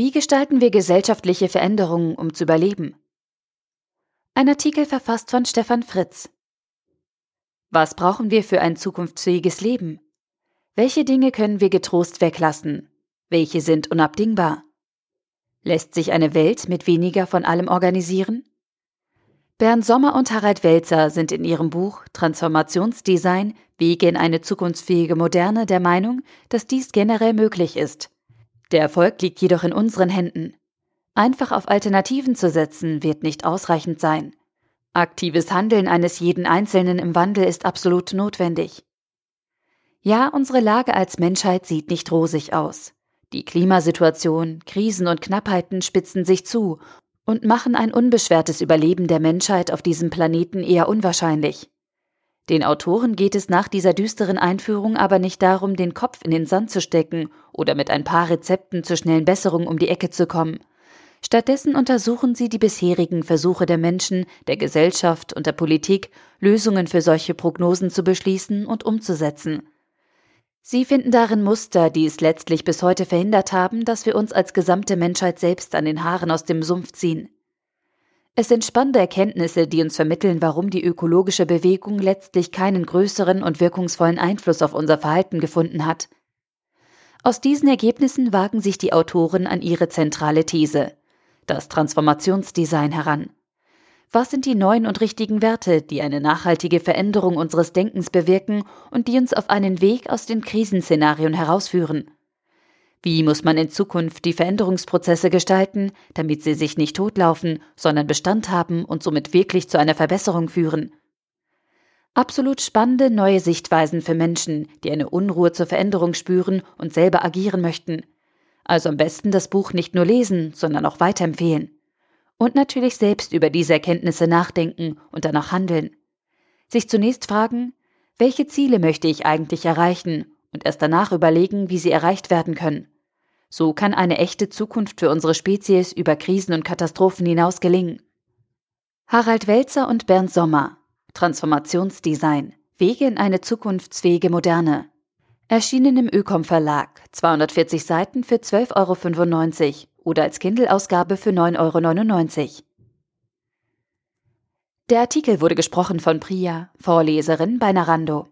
Wie gestalten wir gesellschaftliche Veränderungen, um zu überleben? Ein Artikel verfasst von Stefan Fritz. Was brauchen wir für ein zukunftsfähiges Leben? Welche Dinge können wir getrost weglassen? Welche sind unabdingbar? Lässt sich eine Welt mit weniger von allem organisieren? Bernd Sommer und Harald Welzer sind in ihrem Buch Transformationsdesign Wege in eine zukunftsfähige Moderne der Meinung, dass dies generell möglich ist. Der Erfolg liegt jedoch in unseren Händen. Einfach auf Alternativen zu setzen, wird nicht ausreichend sein. Aktives Handeln eines jeden Einzelnen im Wandel ist absolut notwendig. Ja, unsere Lage als Menschheit sieht nicht rosig aus. Die Klimasituation, Krisen und Knappheiten spitzen sich zu und machen ein unbeschwertes Überleben der Menschheit auf diesem Planeten eher unwahrscheinlich. Den Autoren geht es nach dieser düsteren Einführung aber nicht darum, den Kopf in den Sand zu stecken oder mit ein paar Rezepten zur schnellen Besserung um die Ecke zu kommen. Stattdessen untersuchen sie die bisherigen Versuche der Menschen, der Gesellschaft und der Politik, Lösungen für solche Prognosen zu beschließen und umzusetzen. Sie finden darin Muster, die es letztlich bis heute verhindert haben, dass wir uns als gesamte Menschheit selbst an den Haaren aus dem Sumpf ziehen. Es sind spannende Erkenntnisse, die uns vermitteln, warum die ökologische Bewegung letztlich keinen größeren und wirkungsvollen Einfluss auf unser Verhalten gefunden hat. Aus diesen Ergebnissen wagen sich die Autoren an ihre zentrale These, das Transformationsdesign, heran. Was sind die neuen und richtigen Werte, die eine nachhaltige Veränderung unseres Denkens bewirken und die uns auf einen Weg aus den Krisenszenarien herausführen? Wie muss man in Zukunft die Veränderungsprozesse gestalten, damit sie sich nicht totlaufen, sondern Bestand haben und somit wirklich zu einer Verbesserung führen? Absolut spannende neue Sichtweisen für Menschen, die eine Unruhe zur Veränderung spüren und selber agieren möchten. Also am besten das Buch nicht nur lesen, sondern auch weiterempfehlen und natürlich selbst über diese Erkenntnisse nachdenken und danach handeln. Sich zunächst fragen, welche Ziele möchte ich eigentlich erreichen und erst danach überlegen, wie sie erreicht werden können. So kann eine echte Zukunft für unsere Spezies über Krisen und Katastrophen hinaus gelingen. Harald Welzer und Bernd Sommer Transformationsdesign Wege in eine zukunftsfähige Moderne. Erschienen im Ökom Verlag, 240 Seiten für 12,95 Euro oder als Kindle-Ausgabe für 9,99 Euro. Der Artikel wurde gesprochen von Priya, Vorleserin bei Narando.